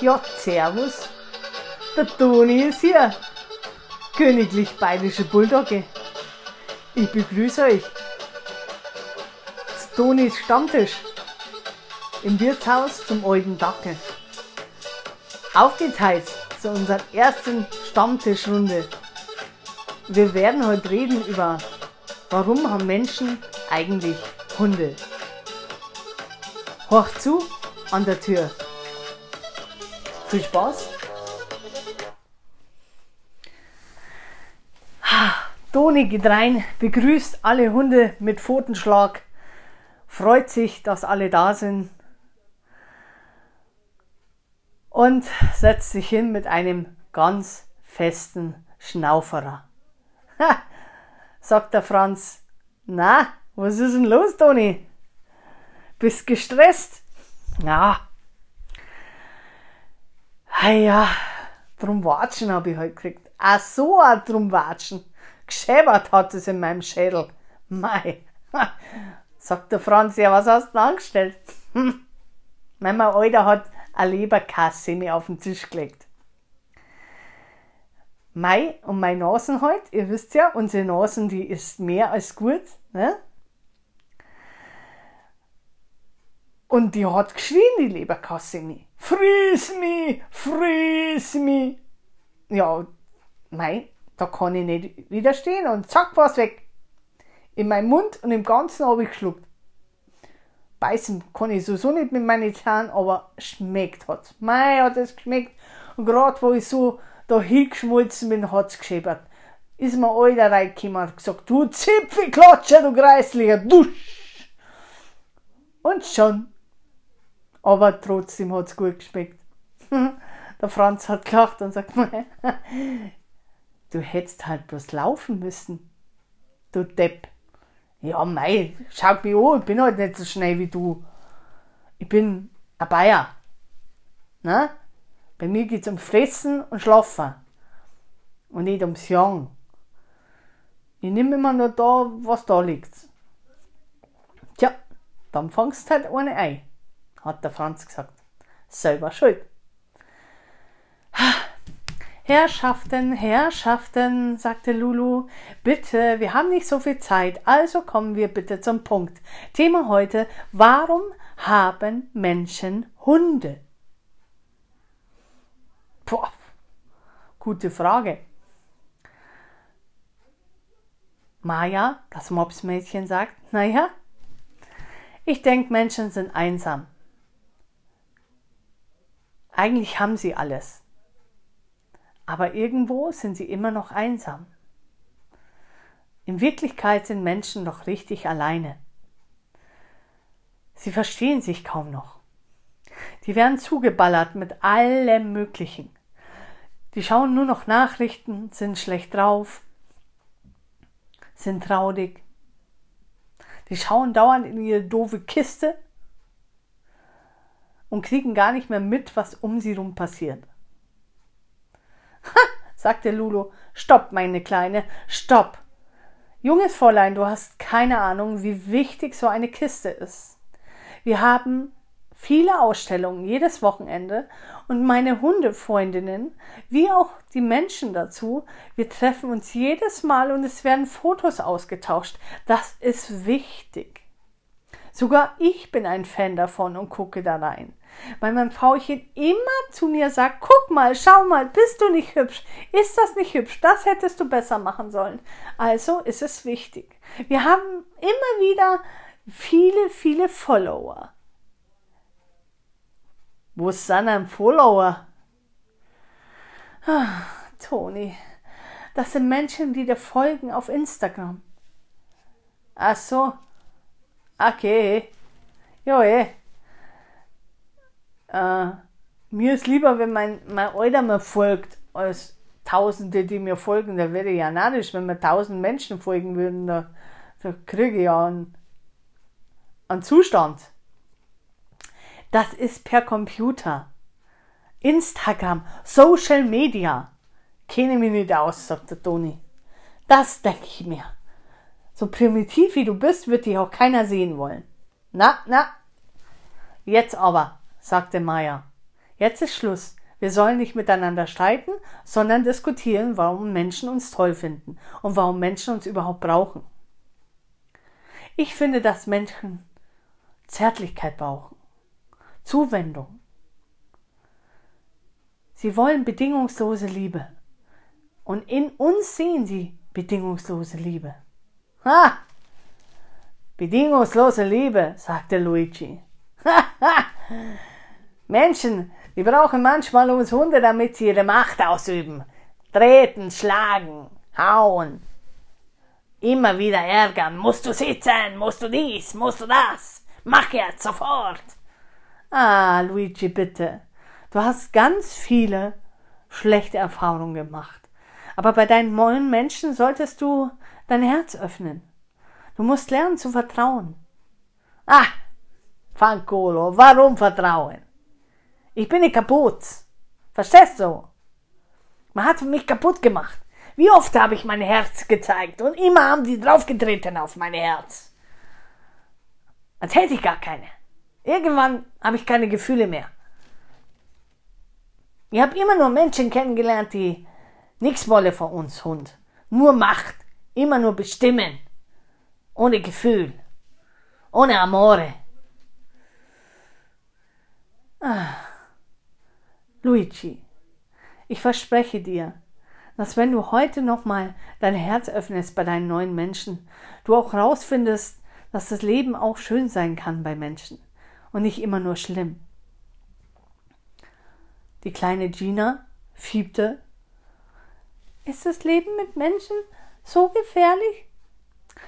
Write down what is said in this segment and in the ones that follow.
Ja, servus. Der Toni ist hier. Königlich Bayerische Bulldogge. Ich begrüße euch. Das Tonis Stammtisch. Im Wirtshaus zum alten Dackel. Auf geht's heiß zu unserer ersten Stammtischrunde. Wir werden heute reden über, warum haben Menschen eigentlich Hunde? Hoch zu an der Tür. Viel Spaß. Toni geht rein, begrüßt alle Hunde mit Pfotenschlag, freut sich, dass alle da sind und setzt sich hin mit einem ganz festen Schnauferer. Ha, sagt der Franz. Na, was ist denn los, Toni? Bist gestresst? Hey ja, drum Watschen habe ich heute gekriegt. Ach so, auch drum Watschen. Geschäbert hat es in meinem Schädel. Mei. Sagt der Franz, ja, was hast du denn angestellt? Hm. Mein Alter hat eine Leberkasse mir auf den Tisch gelegt. Mei und meine Nasen halt, ihr wisst ja, unsere Nasen, die ist mehr als gut, ne? Und die hat geschrien, die Leberkasse mir. Friss mich, friss mich. Ja, mei, da kann ich nicht widerstehen und zack, war's weg. In meinem Mund und im Ganzen habe ich geschluckt. Beißen kann ich sowieso nicht mit meinen Zähnen, aber schmeckt hat's. Mei, hat es geschmeckt. Und gerade wo ich so da hingeschmolzen bin, hat's geschäbert. Ist mir alter reingekommen und gesagt, du Zipfelklatscher, du Kreislicher, dusch. Und schon aber trotzdem hat es gut geschmeckt. Der Franz hat gelacht und sagt du hättest halt bloß laufen müssen. Du Depp. Ja, mei, schau mich an, ich bin halt nicht so schnell wie du. Ich bin ein Bayer. Na? Bei mir geht es um Fressen und Schlafen. Und nicht ums Jagen. Ich nehme immer nur da, was da liegt. Tja, dann fangst du halt eine ein hat der Franz gesagt. Selber schuld. Herrschaften, Herrschaften, sagte Lulu, bitte, wir haben nicht so viel Zeit, also kommen wir bitte zum Punkt. Thema heute, warum haben Menschen Hunde? Boah, gute Frage. Maja, das Mopsmädchen, sagt, naja, ich denke, Menschen sind einsam. Eigentlich haben sie alles. Aber irgendwo sind sie immer noch einsam. In Wirklichkeit sind Menschen noch richtig alleine. Sie verstehen sich kaum noch. Die werden zugeballert mit allem Möglichen. Die schauen nur noch Nachrichten, sind schlecht drauf, sind traurig. Die schauen dauernd in ihre doofe Kiste und kriegen gar nicht mehr mit, was um sie rum passiert. Ha, sagte Lulu, stopp, meine Kleine, stopp. Junges Fräulein, du hast keine Ahnung, wie wichtig so eine Kiste ist. Wir haben viele Ausstellungen jedes Wochenende und meine Hundefreundinnen, wie auch die Menschen dazu, wir treffen uns jedes Mal und es werden Fotos ausgetauscht. Das ist wichtig. Sogar ich bin ein Fan davon und gucke da rein. Weil mein Frauchen immer zu mir sagt, guck mal, schau mal, bist du nicht hübsch? Ist das nicht hübsch? Das hättest du besser machen sollen. Also ist es wichtig. Wir haben immer wieder viele, viele Follower. Wo ist ein Follower? Ah, Toni, das sind Menschen, die dir folgen auf Instagram. Ach so, Okay. Ja, eh. Äh, mir ist lieber, wenn mein, mein Alter mir folgt, als Tausende, die mir folgen. Da wäre ich ja narrisch, wenn mir tausend Menschen folgen würden. Da, da kriege ich ja einen, einen Zustand. Das ist per Computer. Instagram, Social Media. Kenne mich nicht aus, sagt der Toni. Das denke ich mir. So primitiv wie du bist, wird dich auch keiner sehen wollen. Na, na. Jetzt aber, sagte Maya. Jetzt ist Schluss. Wir sollen nicht miteinander streiten, sondern diskutieren, warum Menschen uns toll finden und warum Menschen uns überhaupt brauchen. Ich finde, dass Menschen Zärtlichkeit brauchen, Zuwendung. Sie wollen bedingungslose Liebe. Und in uns sehen sie bedingungslose Liebe. Ha! Bedingungslose Liebe, sagte Luigi. Menschen, die brauchen manchmal uns Hunde, damit sie ihre Macht ausüben. Treten, schlagen, hauen. Immer wieder ärgern. Musst du sitzen? Musst du dies? Musst du das? Mach jetzt sofort. Ah, Luigi, bitte. Du hast ganz viele schlechte Erfahrungen gemacht. Aber bei deinen neuen Menschen solltest du dein Herz öffnen. Du musst lernen zu vertrauen. Ah, Fancolo, warum vertrauen? Ich bin nicht kaputt. Verstehst du? Man hat mich kaputt gemacht. Wie oft habe ich mein Herz gezeigt und immer haben die draufgetreten auf mein Herz. Als hätte ich gar keine. Irgendwann habe ich keine Gefühle mehr. Ich habe immer nur Menschen kennengelernt, die nichts wollen von uns Hund. Nur Macht. Immer nur bestimmen. Ohne Gefühl. Ohne Amore. Ah. Luigi, ich verspreche dir, dass wenn du heute nochmal dein Herz öffnest bei deinen neuen Menschen, du auch rausfindest, dass das Leben auch schön sein kann bei Menschen und nicht immer nur schlimm. Die kleine Gina fiebte. Ist das Leben mit Menschen so gefährlich?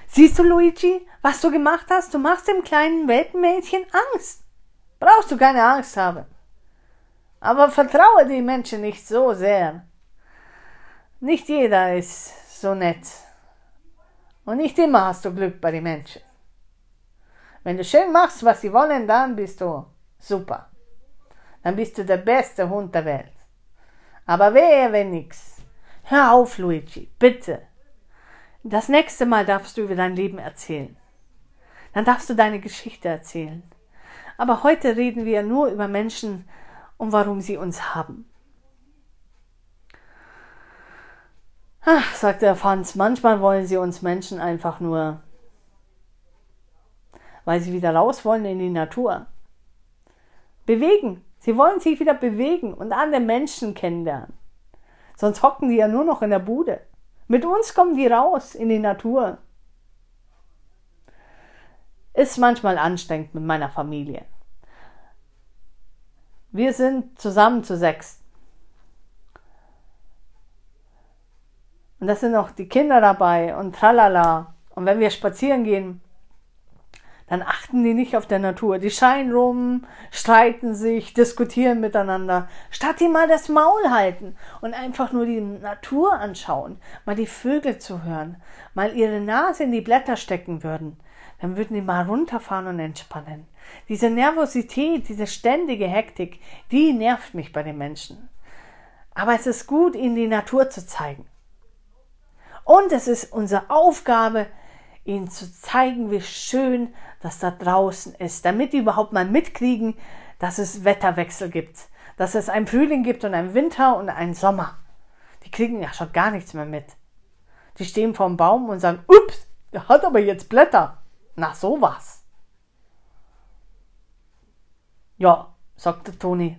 Siehst du, Luigi, was du gemacht hast? Du machst dem kleinen Welpenmädchen Angst. Brauchst du keine Angst haben. Aber vertraue die Menschen nicht so sehr. Nicht jeder ist so nett. Und nicht immer hast du Glück bei den Menschen. Wenn du schön machst, was sie wollen, dann bist du super. Dann bist du der beste Hund der Welt. Aber wehe, wenn nix. Hör auf, Luigi, bitte. Das nächste Mal darfst du über dein Leben erzählen. Dann darfst du deine Geschichte erzählen. Aber heute reden wir nur über Menschen und warum sie uns haben. Ach, sagte der Franz, manchmal wollen sie uns Menschen einfach nur, weil sie wieder raus wollen in die Natur. Bewegen. Sie wollen sich wieder bewegen und andere Menschen kennenlernen. Sonst hocken die ja nur noch in der Bude. Mit uns kommen die raus in die Natur. Ist manchmal anstrengend mit meiner Familie. Wir sind zusammen zu sechs. Und da sind noch die Kinder dabei und tralala. Und wenn wir spazieren gehen, dann achten die nicht auf der Natur. Die scheinen rum, streiten sich, diskutieren miteinander, statt die mal das Maul halten und einfach nur die Natur anschauen, mal die Vögel zu hören, mal ihre Nase in die Blätter stecken würden, dann würden die mal runterfahren und entspannen. Diese Nervosität, diese ständige Hektik, die nervt mich bei den Menschen. Aber es ist gut, ihnen die Natur zu zeigen. Und es ist unsere Aufgabe, ihnen zu zeigen, wie schön das da draußen ist, damit die überhaupt mal mitkriegen, dass es Wetterwechsel gibt, dass es einen Frühling gibt und einen Winter und einen Sommer. Die kriegen ja schon gar nichts mehr mit. Die stehen vorm Baum und sagen, ups, der hat aber jetzt Blätter. Na sowas. Ja, sagte Toni.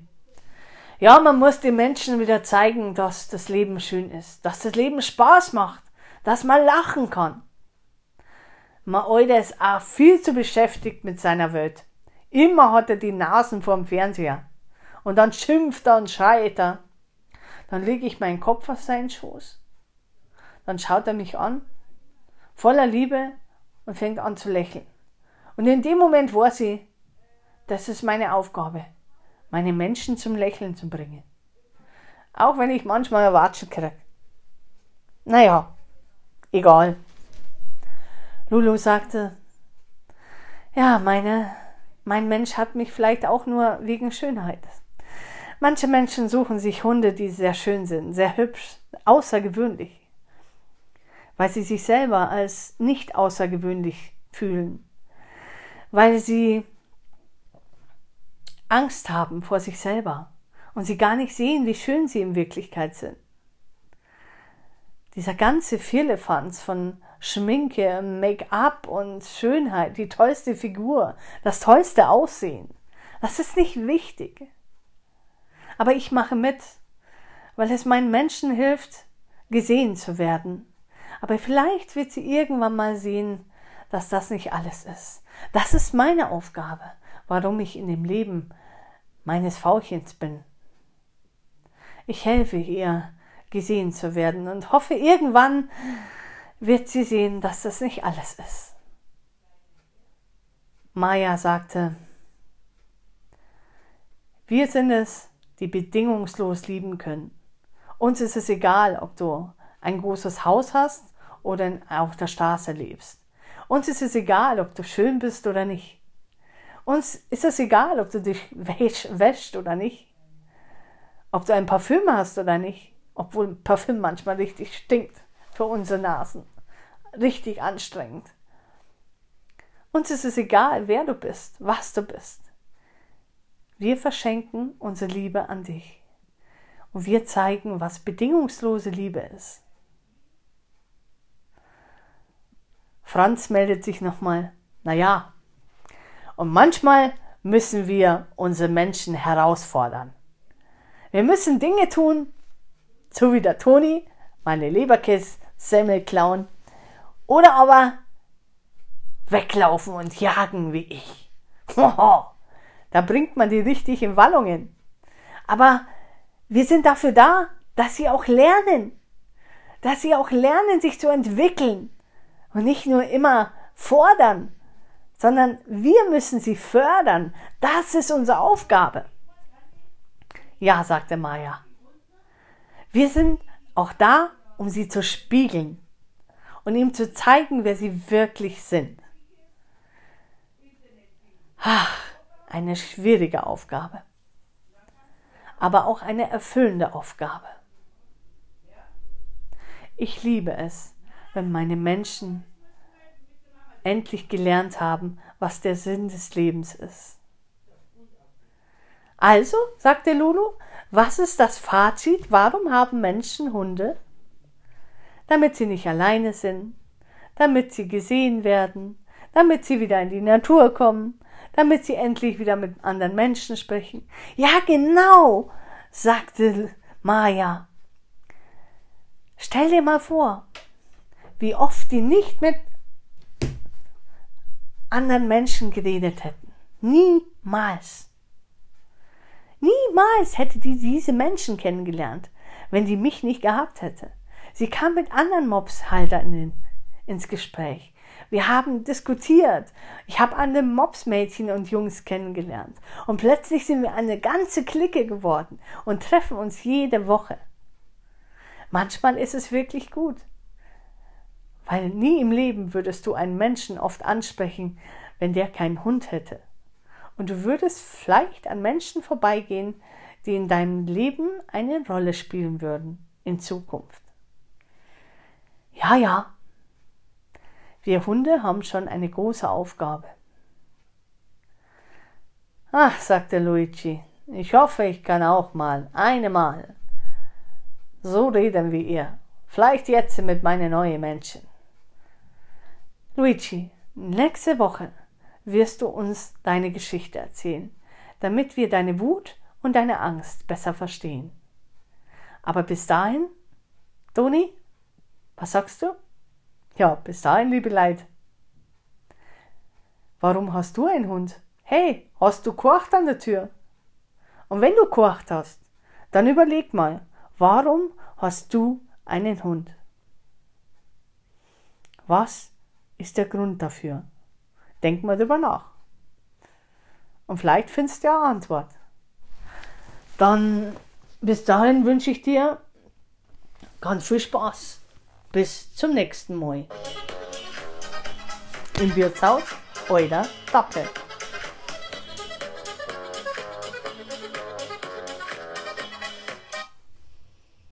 Ja, man muss den Menschen wieder zeigen, dass das Leben schön ist, dass das Leben Spaß macht, dass man lachen kann. Man Alter ist auch viel zu beschäftigt mit seiner Welt. Immer hat er die Nasen vorm Fernseher. Und dann schimpft er und schreit er. Dann lege ich meinen Kopf auf seinen Schoß. Dann schaut er mich an, voller Liebe und fängt an zu lächeln. Und in dem Moment weiß ich, das ist meine Aufgabe, meine Menschen zum Lächeln zu bringen. Auch wenn ich manchmal Erwatschen kriege. Naja, egal. Lulu sagte, ja, meine, mein Mensch hat mich vielleicht auch nur wegen Schönheit. Manche Menschen suchen sich Hunde, die sehr schön sind, sehr hübsch, außergewöhnlich, weil sie sich selber als nicht außergewöhnlich fühlen, weil sie Angst haben vor sich selber und sie gar nicht sehen, wie schön sie in Wirklichkeit sind. Dieser ganze Firlefanz von Schminke, Make-up und Schönheit, die tollste Figur, das tollste Aussehen, das ist nicht wichtig. Aber ich mache mit, weil es meinen Menschen hilft, gesehen zu werden. Aber vielleicht wird sie irgendwann mal sehen, dass das nicht alles ist. Das ist meine Aufgabe, warum ich in dem Leben meines Faulchens bin. Ich helfe ihr, gesehen zu werden und hoffe, irgendwann wird sie sehen, dass das nicht alles ist. Maya sagte, wir sind es, die bedingungslos lieben können. Uns ist es egal, ob du ein großes Haus hast oder auf der Straße lebst. Uns ist es egal, ob du schön bist oder nicht. Uns ist es egal, ob du dich wäscht oder nicht. Ob du ein Parfüm hast oder nicht. Obwohl Parfüm manchmal richtig stinkt für unsere Nasen. Richtig anstrengend. Uns ist es egal, wer du bist, was du bist. Wir verschenken unsere Liebe an dich. Und wir zeigen, was bedingungslose Liebe ist. Franz meldet sich nochmal. Naja, und manchmal müssen wir unsere Menschen herausfordern. Wir müssen Dinge tun, so wie der Toni, meine Leberkiss, Semmel klauen, oder aber weglaufen und jagen wie ich. da bringt man die richtig in Wallungen. Aber wir sind dafür da, dass sie auch lernen, dass sie auch lernen, sich zu entwickeln und nicht nur immer fordern, sondern wir müssen sie fördern. Das ist unsere Aufgabe. Ja, sagte Maya. Wir sind auch da, um sie zu spiegeln und ihm zu zeigen, wer sie wirklich sind. Ach, eine schwierige Aufgabe, aber auch eine erfüllende Aufgabe. Ich liebe es, wenn meine Menschen endlich gelernt haben, was der Sinn des Lebens ist. Also, sagte Lulu, was ist das Fazit? Warum haben Menschen Hunde? Damit sie nicht alleine sind, damit sie gesehen werden, damit sie wieder in die Natur kommen, damit sie endlich wieder mit anderen Menschen sprechen. Ja, genau, sagte Maya. Stell dir mal vor, wie oft die nicht mit anderen Menschen geredet hätten. Niemals. Niemals hätte die diese Menschen kennengelernt, wenn sie mich nicht gehabt hätte. Sie kam mit anderen Mopshaltern in, ins Gespräch. Wir haben diskutiert. Ich habe andere Mopsmädchen und Jungs kennengelernt. Und plötzlich sind wir eine ganze Clique geworden und treffen uns jede Woche. Manchmal ist es wirklich gut. Weil nie im Leben würdest du einen Menschen oft ansprechen, wenn der keinen Hund hätte. Und du würdest vielleicht an Menschen vorbeigehen, die in deinem Leben eine Rolle spielen würden in Zukunft. Ja, ja, wir Hunde haben schon eine große Aufgabe. Ach, sagte Luigi, ich hoffe, ich kann auch mal, eine Mal. So reden wie ihr. Vielleicht jetzt mit meinen neuen Menschen. Luigi, nächste Woche wirst du uns deine Geschichte erzählen, damit wir deine Wut und deine Angst besser verstehen. Aber bis dahin, Toni, was sagst du? Ja, bis dahin, liebe Leid. Warum hast du einen Hund? Hey, hast du Kocht an der Tür? Und wenn du Kocht hast, dann überleg mal, warum hast du einen Hund? Was ist der Grund dafür? Denk mal drüber nach. Und vielleicht findest du ja eine Antwort. Dann bis dahin wünsche ich dir ganz viel Spaß. Bis zum nächsten Mal. Im Wirtshaus, euer Dackel.